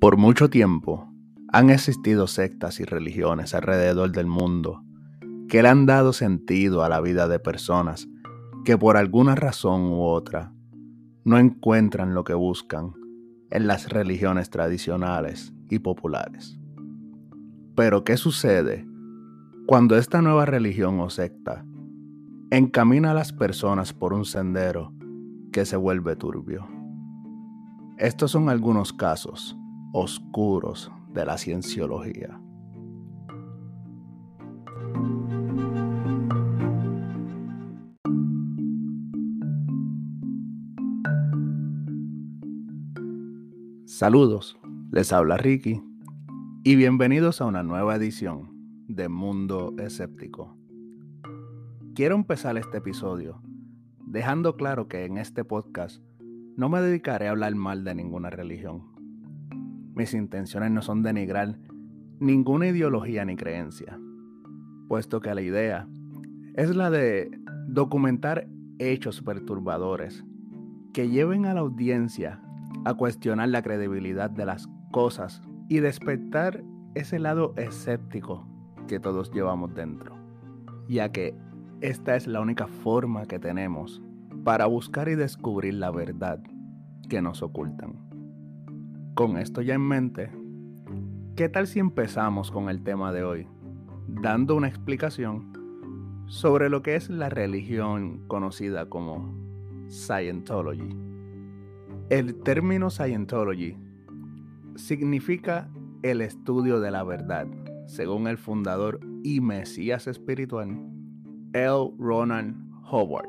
Por mucho tiempo han existido sectas y religiones alrededor del mundo que le han dado sentido a la vida de personas que por alguna razón u otra no encuentran lo que buscan en las religiones tradicionales y populares. Pero ¿qué sucede cuando esta nueva religión o secta encamina a las personas por un sendero que se vuelve turbio? Estos son algunos casos oscuros de la cienciología. Saludos, les habla Ricky y bienvenidos a una nueva edición de Mundo Escéptico. Quiero empezar este episodio dejando claro que en este podcast no me dedicaré a hablar mal de ninguna religión mis intenciones no son denigrar ninguna ideología ni creencia, puesto que la idea es la de documentar hechos perturbadores que lleven a la audiencia a cuestionar la credibilidad de las cosas y despertar ese lado escéptico que todos llevamos dentro, ya que esta es la única forma que tenemos para buscar y descubrir la verdad que nos ocultan. Con esto ya en mente, ¿qué tal si empezamos con el tema de hoy, dando una explicación sobre lo que es la religión conocida como Scientology? El término Scientology significa el estudio de la verdad, según el fundador y mesías espiritual L. Ronan Howard,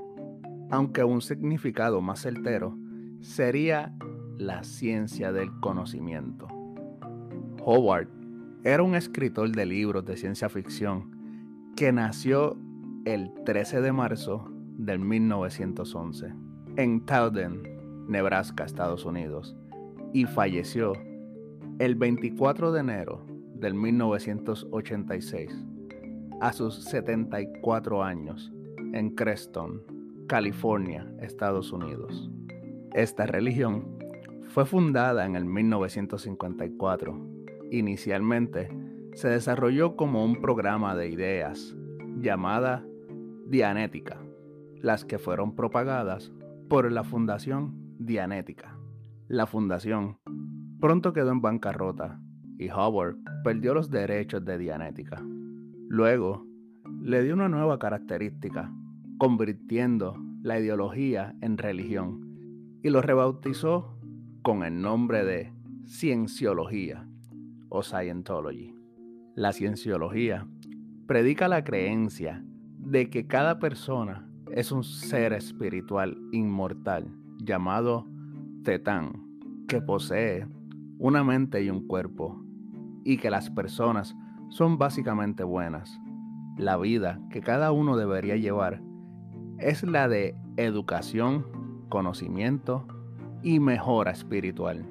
aunque un significado más certero sería la ciencia del conocimiento. Howard era un escritor de libros de ciencia ficción que nació el 13 de marzo del 1911 en Tauden, Nebraska, Estados Unidos, y falleció el 24 de enero del 1986 a sus 74 años en Creston, California, Estados Unidos. Esta religión fue fundada en el 1954. Inicialmente se desarrolló como un programa de ideas llamada Dianética, las que fueron propagadas por la Fundación Dianética. La fundación pronto quedó en bancarrota y Howard perdió los derechos de Dianética. Luego, le dio una nueva característica, convirtiendo la ideología en religión y lo rebautizó con el nombre de cienciología o Scientology. La cienciología predica la creencia de que cada persona es un ser espiritual inmortal llamado Tetán, que posee una mente y un cuerpo, y que las personas son básicamente buenas. La vida que cada uno debería llevar es la de educación, conocimiento y mejora espiritual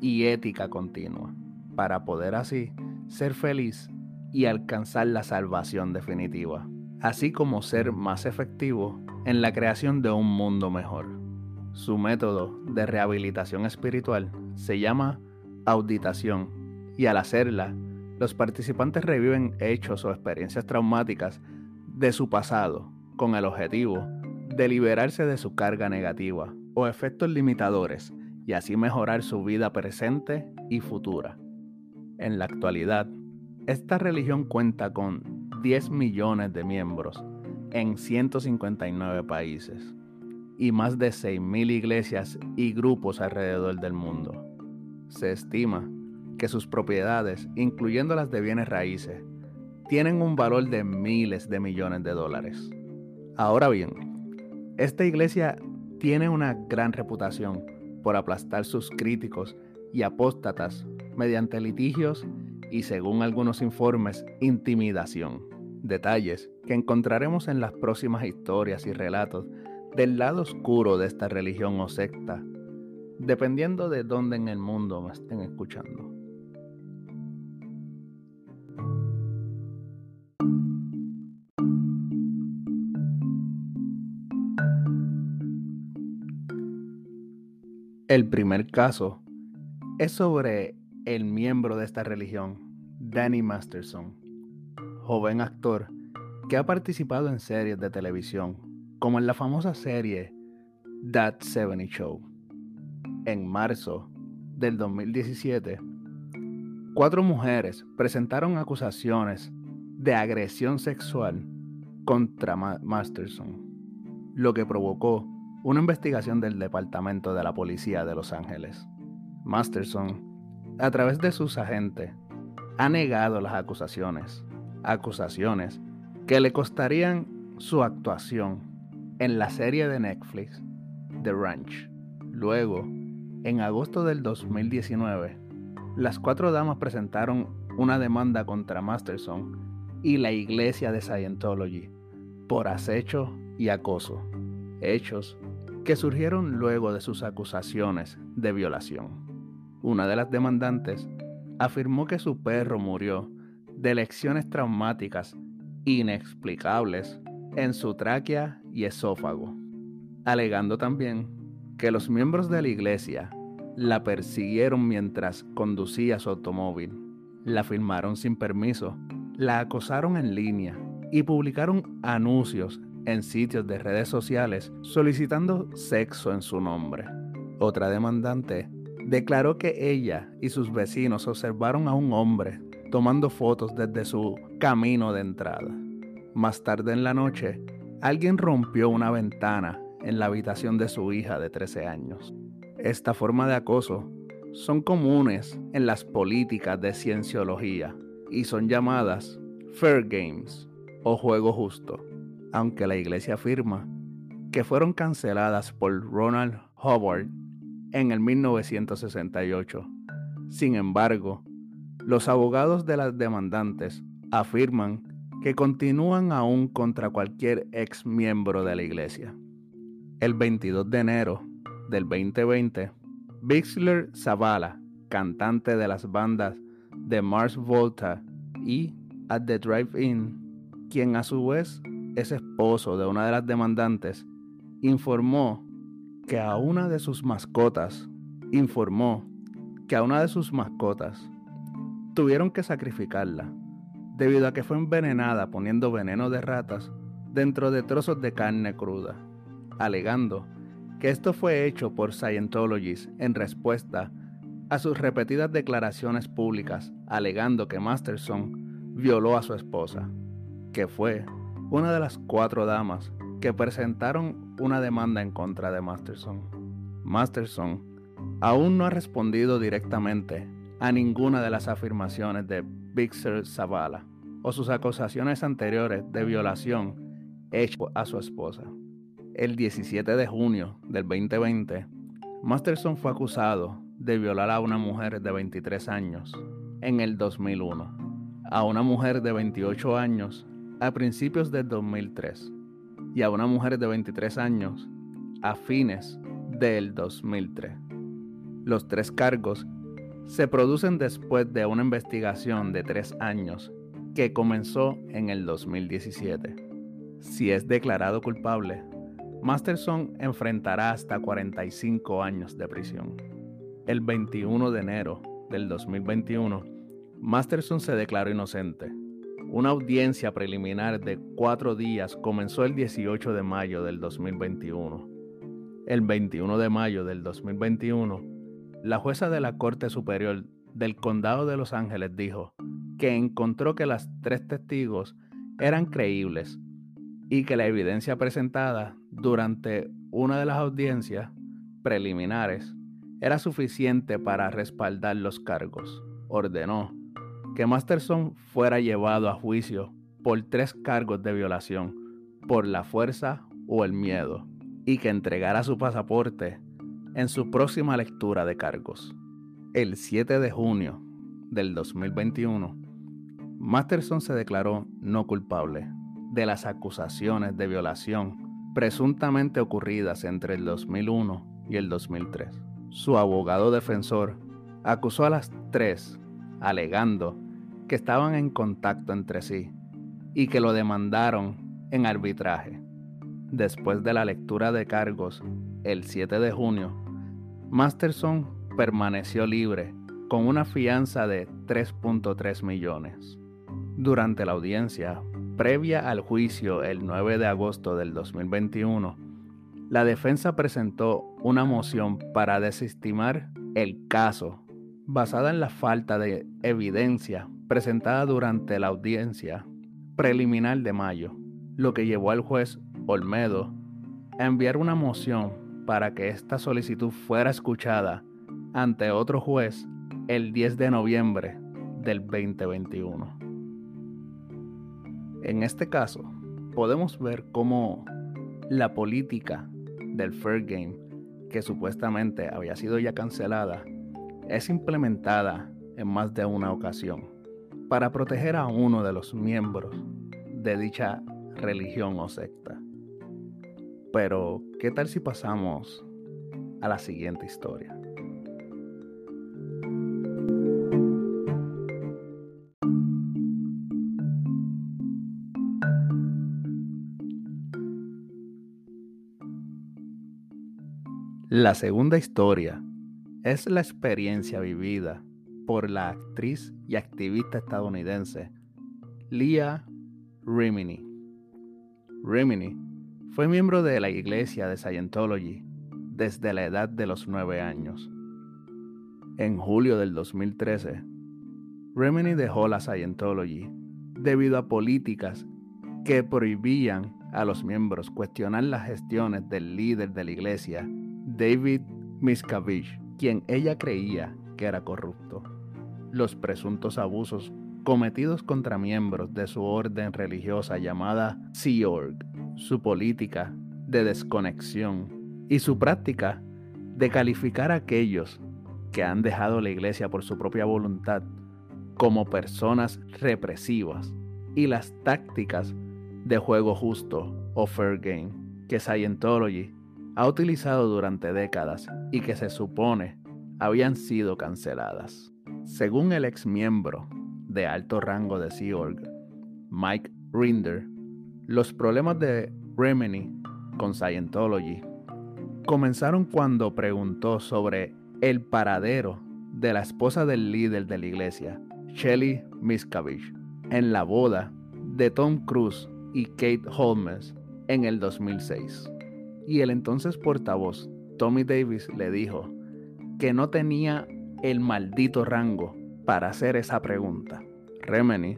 y ética continua, para poder así ser feliz y alcanzar la salvación definitiva, así como ser más efectivo en la creación de un mundo mejor. Su método de rehabilitación espiritual se llama auditación y al hacerla, los participantes reviven hechos o experiencias traumáticas de su pasado con el objetivo de liberarse de su carga negativa o efectos limitadores y así mejorar su vida presente y futura. En la actualidad, esta religión cuenta con 10 millones de miembros en 159 países y más de 6.000 iglesias y grupos alrededor del mundo. Se estima que sus propiedades, incluyendo las de bienes raíces, tienen un valor de miles de millones de dólares. Ahora bien, esta iglesia tiene una gran reputación por aplastar sus críticos y apóstatas mediante litigios y, según algunos informes, intimidación. Detalles que encontraremos en las próximas historias y relatos del lado oscuro de esta religión o secta, dependiendo de dónde en el mundo me estén escuchando. El primer caso es sobre el miembro de esta religión, Danny Masterson, joven actor que ha participado en series de televisión, como en la famosa serie That 70 Show. En marzo del 2017, cuatro mujeres presentaron acusaciones de agresión sexual contra Masterson, lo que provocó una investigación del Departamento de la Policía de Los Ángeles. Masterson, a través de sus agentes, ha negado las acusaciones, acusaciones que le costarían su actuación en la serie de Netflix The Ranch. Luego, en agosto del 2019, las cuatro damas presentaron una demanda contra Masterson y la iglesia de Scientology por acecho y acoso, hechos que surgieron luego de sus acusaciones de violación. Una de las demandantes afirmó que su perro murió de lecciones traumáticas inexplicables en su tráquea y esófago, alegando también que los miembros de la iglesia la persiguieron mientras conducía su automóvil, la filmaron sin permiso, la acosaron en línea y publicaron anuncios en sitios de redes sociales solicitando sexo en su nombre. Otra demandante declaró que ella y sus vecinos observaron a un hombre tomando fotos desde su camino de entrada. Más tarde en la noche, alguien rompió una ventana en la habitación de su hija de 13 años. Esta forma de acoso son comunes en las políticas de cienciología y son llamadas fair games o juego justo aunque la iglesia afirma que fueron canceladas por Ronald Howard en el 1968. Sin embargo, los abogados de las demandantes afirman que continúan aún contra cualquier ex miembro de la iglesia. El 22 de enero del 2020, Bixler Zavala, cantante de las bandas de Mars Volta y At the Drive-In, quien a su vez ese esposo de una de las demandantes, informó que a una de sus mascotas, informó que a una de sus mascotas tuvieron que sacrificarla debido a que fue envenenada poniendo veneno de ratas dentro de trozos de carne cruda, alegando que esto fue hecho por Scientologists en respuesta a sus repetidas declaraciones públicas alegando que Masterson violó a su esposa, que fue una de las cuatro damas que presentaron una demanda en contra de Masterson. Masterson aún no ha respondido directamente a ninguna de las afirmaciones de Bixer Zavala o sus acusaciones anteriores de violación hecho a su esposa. El 17 de junio del 2020, Masterson fue acusado de violar a una mujer de 23 años en el 2001, a una mujer de 28 años a principios del 2003 y a una mujer de 23 años a fines del 2003. Los tres cargos se producen después de una investigación de tres años que comenzó en el 2017. Si es declarado culpable, Masterson enfrentará hasta 45 años de prisión. El 21 de enero del 2021, Masterson se declaró inocente una audiencia preliminar de cuatro días comenzó el 18 de mayo del 2021. El 21 de mayo del 2021, la jueza de la Corte Superior del Condado de Los Ángeles dijo que encontró que las tres testigos eran creíbles y que la evidencia presentada durante una de las audiencias preliminares era suficiente para respaldar los cargos. Ordenó que Masterson fuera llevado a juicio por tres cargos de violación, por la fuerza o el miedo, y que entregara su pasaporte en su próxima lectura de cargos. El 7 de junio del 2021, Masterson se declaró no culpable de las acusaciones de violación presuntamente ocurridas entre el 2001 y el 2003. Su abogado defensor acusó a las tres, alegando que estaban en contacto entre sí y que lo demandaron en arbitraje. Después de la lectura de cargos el 7 de junio, Masterson permaneció libre con una fianza de 3.3 millones. Durante la audiencia, previa al juicio el 9 de agosto del 2021, la defensa presentó una moción para desestimar el caso basada en la falta de evidencia presentada durante la audiencia preliminar de mayo, lo que llevó al juez Olmedo a enviar una moción para que esta solicitud fuera escuchada ante otro juez el 10 de noviembre del 2021. En este caso, podemos ver cómo la política del Fair Game, que supuestamente había sido ya cancelada, es implementada en más de una ocasión para proteger a uno de los miembros de dicha religión o secta. Pero, ¿qué tal si pasamos a la siguiente historia? La segunda historia es la experiencia vivida por la actriz y activista estadounidense Leah Rimini. Rimini fue miembro de la iglesia de Scientology desde la edad de los nueve años. En julio del 2013, Rimini dejó la Scientology debido a políticas que prohibían a los miembros cuestionar las gestiones del líder de la iglesia David Miscavige, quien ella creía que era corrupto. Los presuntos abusos cometidos contra miembros de su orden religiosa llamada Sea Org, su política de desconexión y su práctica de calificar a aquellos que han dejado la iglesia por su propia voluntad como personas represivas y las tácticas de juego justo o fair game que Scientology ha utilizado durante décadas y que se supone habían sido canceladas. Según el ex miembro de alto rango de Sea Org, Mike Rinder, los problemas de Remini con Scientology comenzaron cuando preguntó sobre el paradero de la esposa del líder de la iglesia, Shelly Miscavige, en la boda de Tom Cruise y Kate Holmes en el 2006 y el entonces portavoz Tommy Davis le dijo que no tenía el maldito rango para hacer esa pregunta. Remini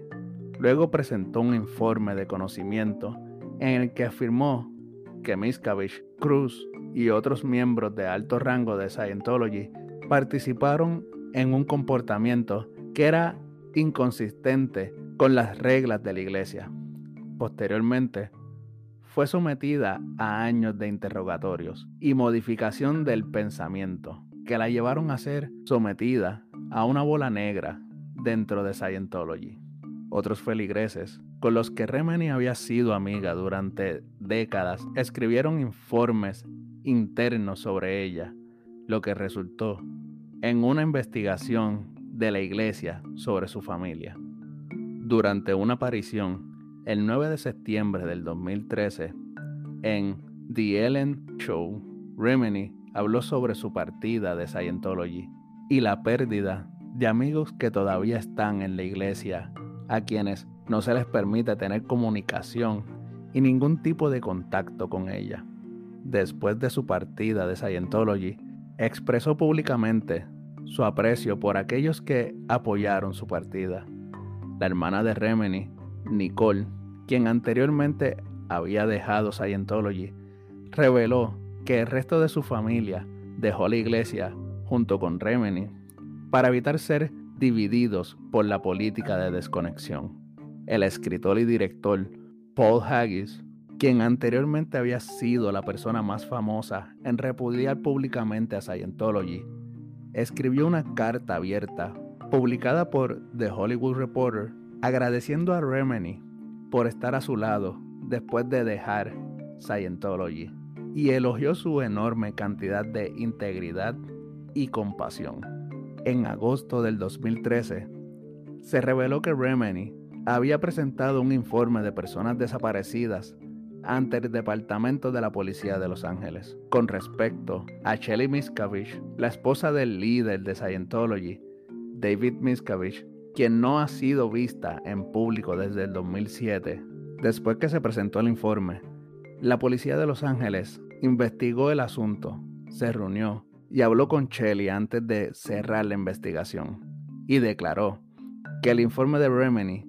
luego presentó un informe de conocimiento en el que afirmó que Miscavige, Cruz y otros miembros de alto rango de Scientology participaron en un comportamiento que era inconsistente con las reglas de la iglesia. Posteriormente, fue sometida a años de interrogatorios y modificación del pensamiento, que la llevaron a ser sometida a una bola negra dentro de Scientology. Otros feligreses, con los que Remini había sido amiga durante décadas, escribieron informes internos sobre ella, lo que resultó en una investigación de la iglesia sobre su familia. Durante una aparición el 9 de septiembre del 2013, en The Ellen Show, Remini habló sobre su partida de Scientology y la pérdida de amigos que todavía están en la iglesia, a quienes no se les permite tener comunicación y ningún tipo de contacto con ella. Después de su partida de Scientology, expresó públicamente su aprecio por aquellos que apoyaron su partida. La hermana de Remini, Nicole, quien anteriormente había dejado Scientology, reveló que el resto de su familia dejó la iglesia junto con Remini para evitar ser divididos por la política de desconexión. El escritor y director Paul Haggis, quien anteriormente había sido la persona más famosa en repudiar públicamente a Scientology, escribió una carta abierta publicada por The Hollywood Reporter agradeciendo a Remini por estar a su lado después de dejar Scientology y elogió su enorme cantidad de integridad y compasión. En agosto del 2013, se reveló que Remini había presentado un informe de personas desaparecidas ante el Departamento de la Policía de Los Ángeles con respecto a Shelly Miscavige, la esposa del líder de Scientology, David Miscavige, quien no ha sido vista en público desde el 2007, después que se presentó el informe, la policía de Los Ángeles investigó el asunto, se reunió y habló con Shelley antes de cerrar la investigación y declaró que el informe de Remini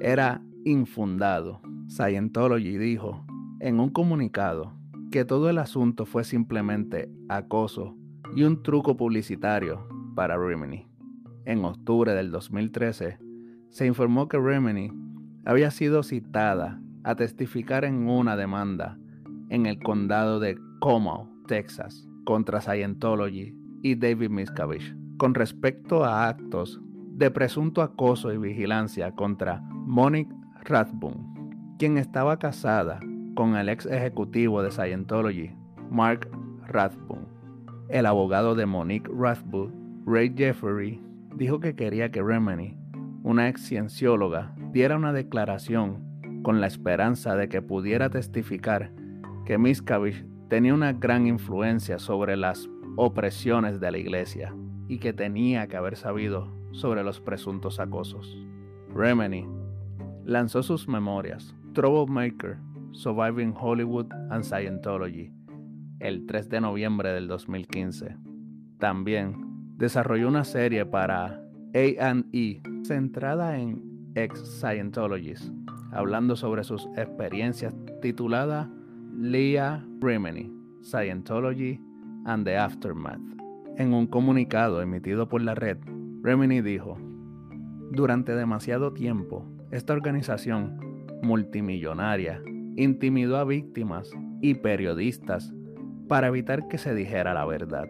era infundado. Scientology dijo en un comunicado que todo el asunto fue simplemente acoso y un truco publicitario para Remini. En octubre del 2013, se informó que Remini había sido citada a testificar en una demanda en el condado de Como, Texas, contra Scientology y David Miscavige, con respecto a actos de presunto acoso y vigilancia contra Monique Rathbone, quien estaba casada con el ex ejecutivo de Scientology, Mark Rathbone. El abogado de Monique Rathbone, Ray Jeffrey, dijo que quería que Remini, una ex ciencióloga, diera una declaración con la esperanza de que pudiera testificar que Miscavige tenía una gran influencia sobre las opresiones de la iglesia y que tenía que haber sabido sobre los presuntos acosos. Remini lanzó sus memorias, Troublemaker, Surviving Hollywood and Scientology, el 3 de noviembre del 2015. También desarrolló una serie para A&E centrada en ex-Scientologists, hablando sobre sus experiencias titulada Leah Remini, Scientology and the Aftermath. En un comunicado emitido por la red, Remini dijo, durante demasiado tiempo, esta organización multimillonaria intimidó a víctimas y periodistas para evitar que se dijera la verdad.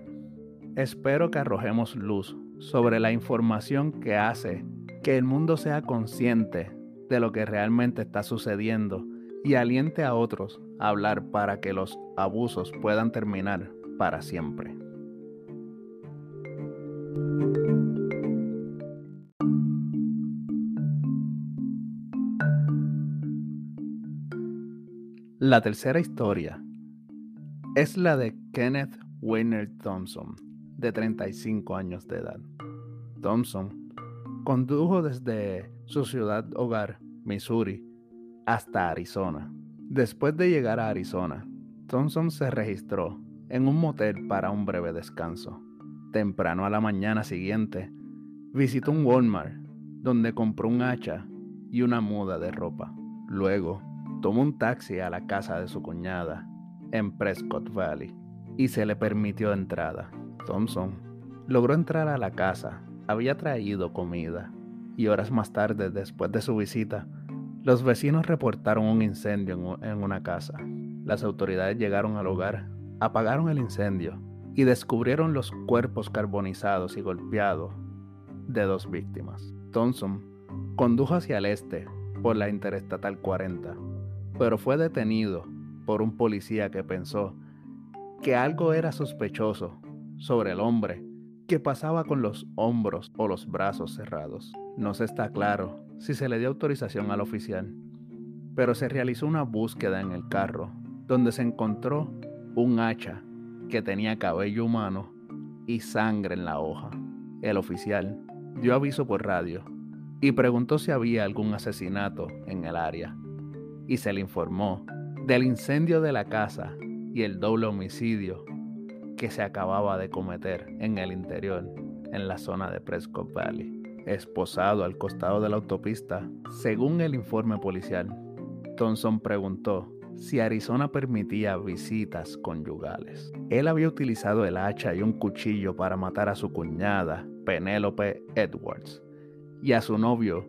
Espero que arrojemos luz sobre la información que hace que el mundo sea consciente de lo que realmente está sucediendo y aliente a otros a hablar para que los abusos puedan terminar para siempre. La tercera historia es la de Kenneth Weiner Thompson, de 35 años de edad. Thompson condujo desde su ciudad hogar, Missouri, hasta Arizona. Después de llegar a Arizona, Thompson se registró en un motel para un breve descanso. Temprano a la mañana siguiente, visitó un Walmart donde compró un hacha y una muda de ropa. Luego, tomó un taxi a la casa de su cuñada en Prescott Valley y se le permitió entrada. Thompson logró entrar a la casa, había traído comida y horas más tarde, después de su visita, los vecinos reportaron un incendio en una casa. Las autoridades llegaron al hogar, apagaron el incendio y descubrieron los cuerpos carbonizados y golpeados de dos víctimas. Thompson condujo hacia el este por la Interestatal 40, pero fue detenido por un policía que pensó que algo era sospechoso sobre el hombre que pasaba con los hombros o los brazos cerrados. No se está claro si se le dio autorización al oficial, pero se realizó una búsqueda en el carro donde se encontró un hacha que tenía cabello humano y sangre en la hoja. El oficial dio aviso por radio y preguntó si había algún asesinato en el área y se le informó del incendio de la casa y el doble homicidio que se acababa de cometer en el interior, en la zona de Prescott Valley, esposado al costado de la autopista. Según el informe policial, Thompson preguntó si Arizona permitía visitas conyugales. Él había utilizado el hacha y un cuchillo para matar a su cuñada, Penelope Edwards, y a su novio,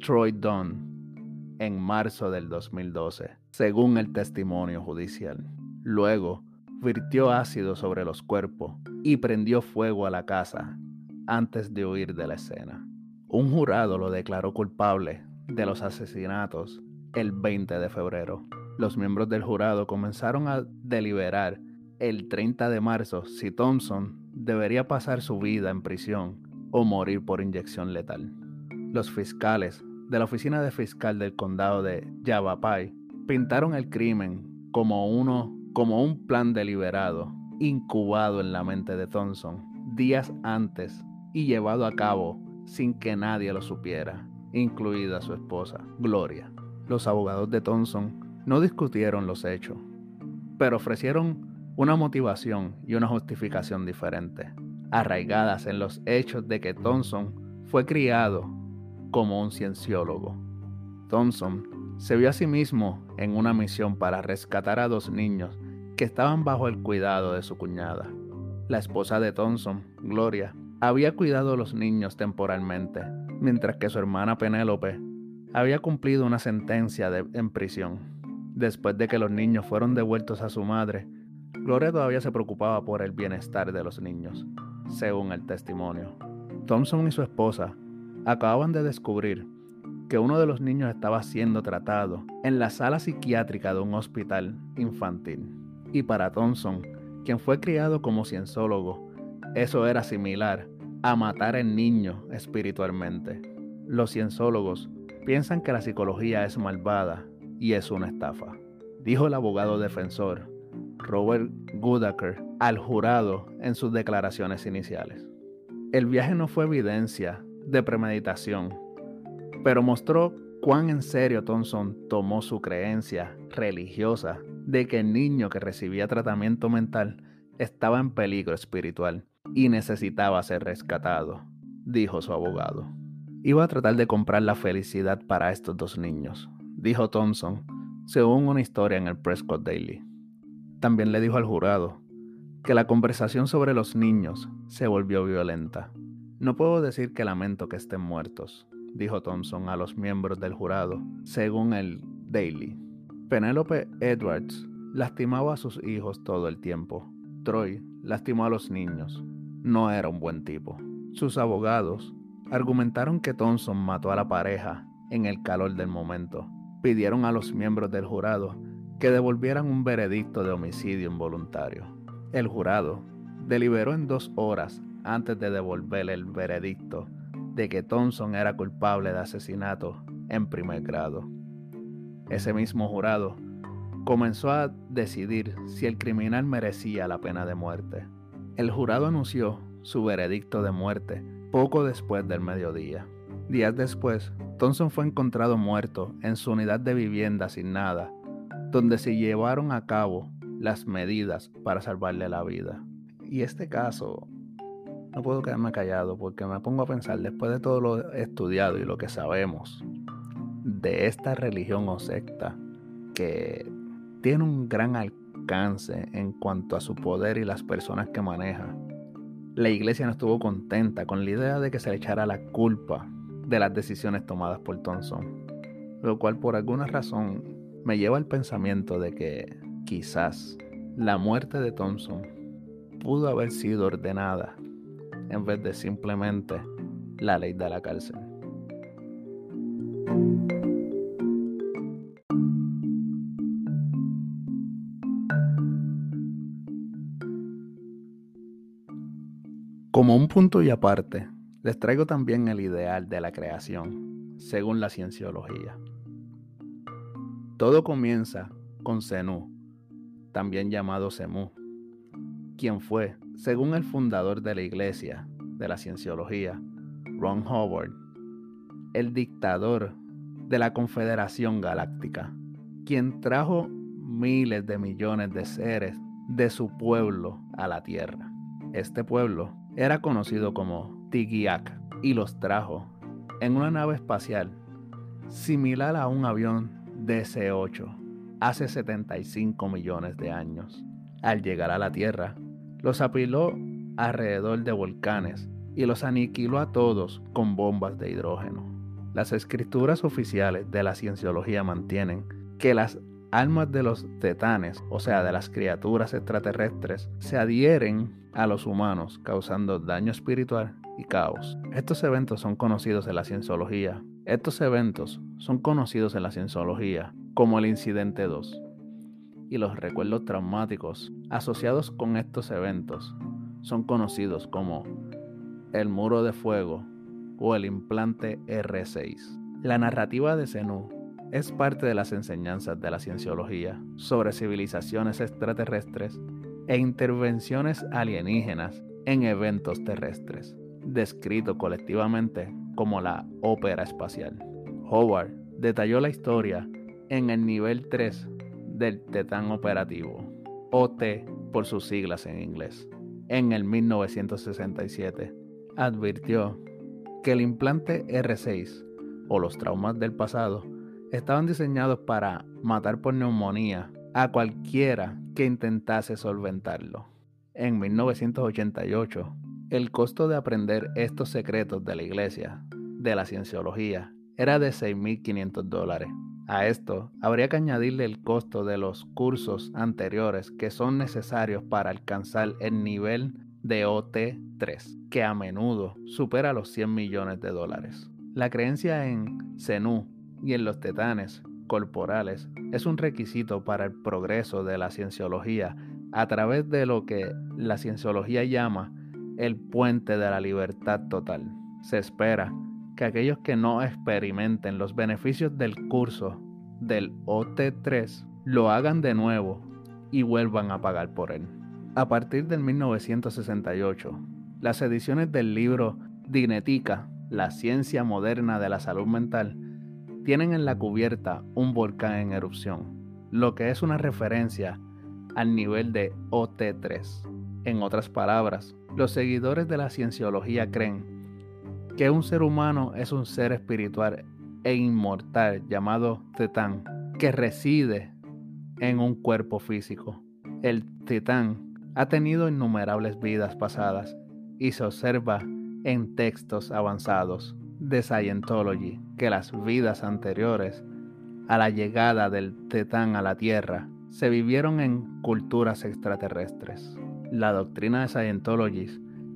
Troy Dunn, en marzo del 2012, según el testimonio judicial. Luego, virtió ácido sobre los cuerpos y prendió fuego a la casa antes de huir de la escena. Un jurado lo declaró culpable de los asesinatos el 20 de febrero. Los miembros del jurado comenzaron a deliberar el 30 de marzo si Thompson debería pasar su vida en prisión o morir por inyección letal. Los fiscales de la oficina de fiscal del condado de Yavapai pintaron el crimen como uno como un plan deliberado, incubado en la mente de Thompson días antes y llevado a cabo sin que nadie lo supiera, incluida su esposa, Gloria. Los abogados de Thompson no discutieron los hechos, pero ofrecieron una motivación y una justificación diferente, arraigadas en los hechos de que Thompson fue criado como un cienciólogo. Thompson se vio a sí mismo en una misión para rescatar a dos niños que estaban bajo el cuidado de su cuñada. La esposa de Thompson, Gloria, había cuidado a los niños temporalmente, mientras que su hermana Penélope había cumplido una sentencia en prisión. Después de que los niños fueron devueltos a su madre, Gloria todavía se preocupaba por el bienestar de los niños, según el testimonio. Thompson y su esposa acababan de descubrir que uno de los niños estaba siendo tratado en la sala psiquiátrica de un hospital infantil. Y para Thompson, quien fue criado como cienzólogo, eso era similar a matar al niño espiritualmente. Los cienciólogos piensan que la psicología es malvada y es una estafa, dijo el abogado defensor Robert Goodaker al jurado en sus declaraciones iniciales. El viaje no fue evidencia de premeditación, pero mostró cuán en serio Thompson tomó su creencia religiosa de que el niño que recibía tratamiento mental estaba en peligro espiritual y necesitaba ser rescatado, dijo su abogado. Iba a tratar de comprar la felicidad para estos dos niños, dijo Thompson, según una historia en el Prescott Daily. También le dijo al jurado que la conversación sobre los niños se volvió violenta. No puedo decir que lamento que estén muertos, dijo Thompson a los miembros del jurado, según el Daily. Penélope Edwards lastimaba a sus hijos todo el tiempo. Troy lastimó a los niños. No era un buen tipo. Sus abogados argumentaron que Thompson mató a la pareja en el calor del momento. Pidieron a los miembros del jurado que devolvieran un veredicto de homicidio involuntario. El jurado deliberó en dos horas antes de devolverle el veredicto de que Thompson era culpable de asesinato en primer grado. Ese mismo jurado comenzó a decidir si el criminal merecía la pena de muerte. El jurado anunció su veredicto de muerte poco después del mediodía. Días después, Thompson fue encontrado muerto en su unidad de vivienda asignada, donde se llevaron a cabo las medidas para salvarle la vida. Y este caso, no puedo quedarme callado porque me pongo a pensar, después de todo lo estudiado y lo que sabemos de esta religión o secta, que tiene un gran alcance en cuanto a su poder y las personas que maneja. La iglesia no estuvo contenta con la idea de que se le echara la culpa de las decisiones tomadas por Thompson, lo cual por alguna razón me lleva al pensamiento de que quizás la muerte de Thompson pudo haber sido ordenada en vez de simplemente la ley de la cárcel. Como un punto y aparte, les traigo también el ideal de la creación, según la cienciología. Todo comienza con Zenú, también llamado Semú, quien fue, según el fundador de la iglesia de la cienciología, Ron Howard, el dictador de la Confederación Galáctica, quien trajo miles de millones de seres de su pueblo a la Tierra. Este pueblo era conocido como Tigiak y los trajo en una nave espacial similar a un avión DC-8 hace 75 millones de años. Al llegar a la Tierra, los apiló alrededor de volcanes y los aniquiló a todos con bombas de hidrógeno. Las escrituras oficiales de la cienciología mantienen que las almas de los tetanes, o sea, de las criaturas extraterrestres, se adhieren a los humanos, causando daño espiritual y caos. Estos eventos son conocidos en la cienciología. Estos eventos son conocidos en la cienciología como el incidente 2. Y los recuerdos traumáticos asociados con estos eventos son conocidos como el muro de fuego o el implante R6. La narrativa de Zenú es parte de las enseñanzas de la cienciología sobre civilizaciones extraterrestres e intervenciones alienígenas en eventos terrestres. descrito colectivamente como la ópera espacial. Howard detalló la historia en el nivel 3 del Tetán operativo, OT por sus siglas en inglés, en el 1967. Advirtió que el implante R6 o los traumas del pasado estaban diseñados para matar por neumonía a cualquiera que intentase solventarlo. En 1988, el costo de aprender estos secretos de la iglesia, de la cienciología, era de 6.500 dólares. A esto habría que añadirle el costo de los cursos anteriores que son necesarios para alcanzar el nivel de OT3, que a menudo supera los 100 millones de dólares. La creencia en Zenú y en los tetanes corporales es un requisito para el progreso de la cienciología a través de lo que la cienciología llama el puente de la libertad total. Se espera que aquellos que no experimenten los beneficios del curso del OT3 lo hagan de nuevo y vuelvan a pagar por él. A partir del 1968, las ediciones del libro Dinetica, la ciencia moderna de la salud mental, tienen en la cubierta un volcán en erupción, lo que es una referencia al nivel de OT3. En otras palabras, los seguidores de la cienciología creen que un ser humano es un ser espiritual e inmortal llamado Tetán, que reside en un cuerpo físico. El Tetán ha tenido innumerables vidas pasadas y se observa en textos avanzados de Scientology que las vidas anteriores a la llegada del Tetán a la Tierra se vivieron en culturas extraterrestres. La doctrina de Scientology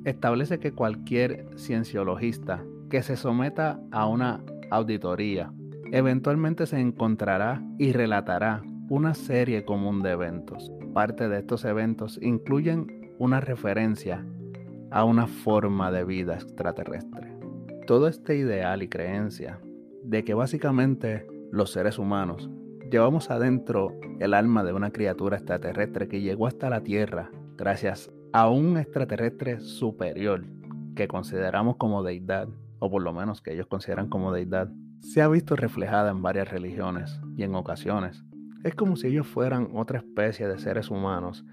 establece que cualquier cienciologista que se someta a una auditoría eventualmente se encontrará y relatará una serie común de eventos. Parte de estos eventos incluyen una referencia a una forma de vida extraterrestre. Todo este ideal y creencia de que básicamente los seres humanos llevamos adentro el alma de una criatura extraterrestre que llegó hasta la Tierra gracias a un extraterrestre superior que consideramos como deidad, o por lo menos que ellos consideran como deidad, se ha visto reflejada en varias religiones y en ocasiones. Es como si ellos fueran otra especie de seres humanos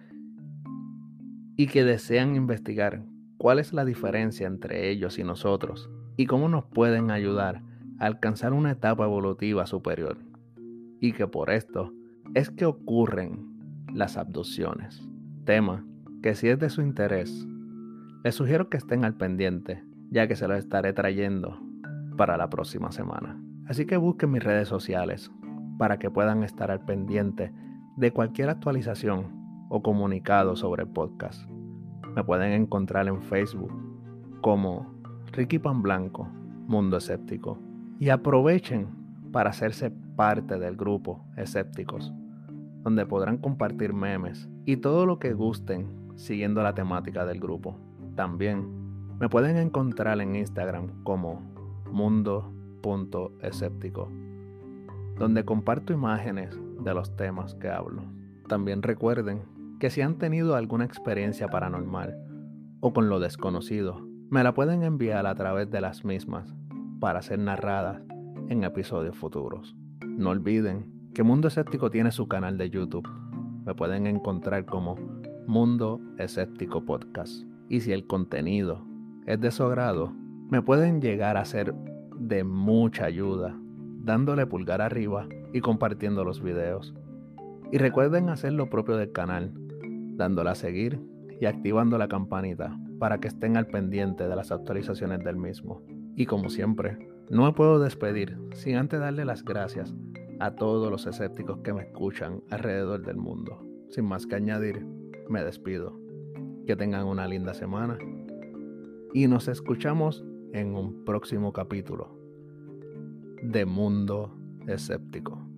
y que desean investigar cuál es la diferencia entre ellos y nosotros y cómo nos pueden ayudar a alcanzar una etapa evolutiva superior. Y que por esto es que ocurren las abducciones. Tema que si es de su interés, les sugiero que estén al pendiente, ya que se los estaré trayendo para la próxima semana. Así que busquen mis redes sociales para que puedan estar al pendiente de cualquier actualización o comunicado sobre el podcast. Me pueden encontrar en Facebook como Ricky Pan Blanco, Mundo Escéptico. Y aprovechen para hacerse parte del grupo Escépticos, donde podrán compartir memes y todo lo que gusten siguiendo la temática del grupo. También me pueden encontrar en Instagram como mundo.escéptico, donde comparto imágenes de los temas que hablo. También recuerden que si han tenido alguna experiencia paranormal o con lo desconocido, me la pueden enviar a través de las mismas para ser narradas en episodios futuros. No olviden que Mundo Escéptico tiene su canal de YouTube. Me pueden encontrar como Mundo Escéptico Podcast. Y si el contenido es de su agrado, me pueden llegar a ser de mucha ayuda dándole pulgar arriba y compartiendo los videos. Y recuerden hacer lo propio del canal, dándole a seguir y activando la campanita para que estén al pendiente de las actualizaciones del mismo. Y como siempre, no me puedo despedir sin antes darle las gracias a todos los escépticos que me escuchan alrededor del mundo. Sin más que añadir, me despido. Que tengan una linda semana y nos escuchamos en un próximo capítulo de Mundo Escéptico.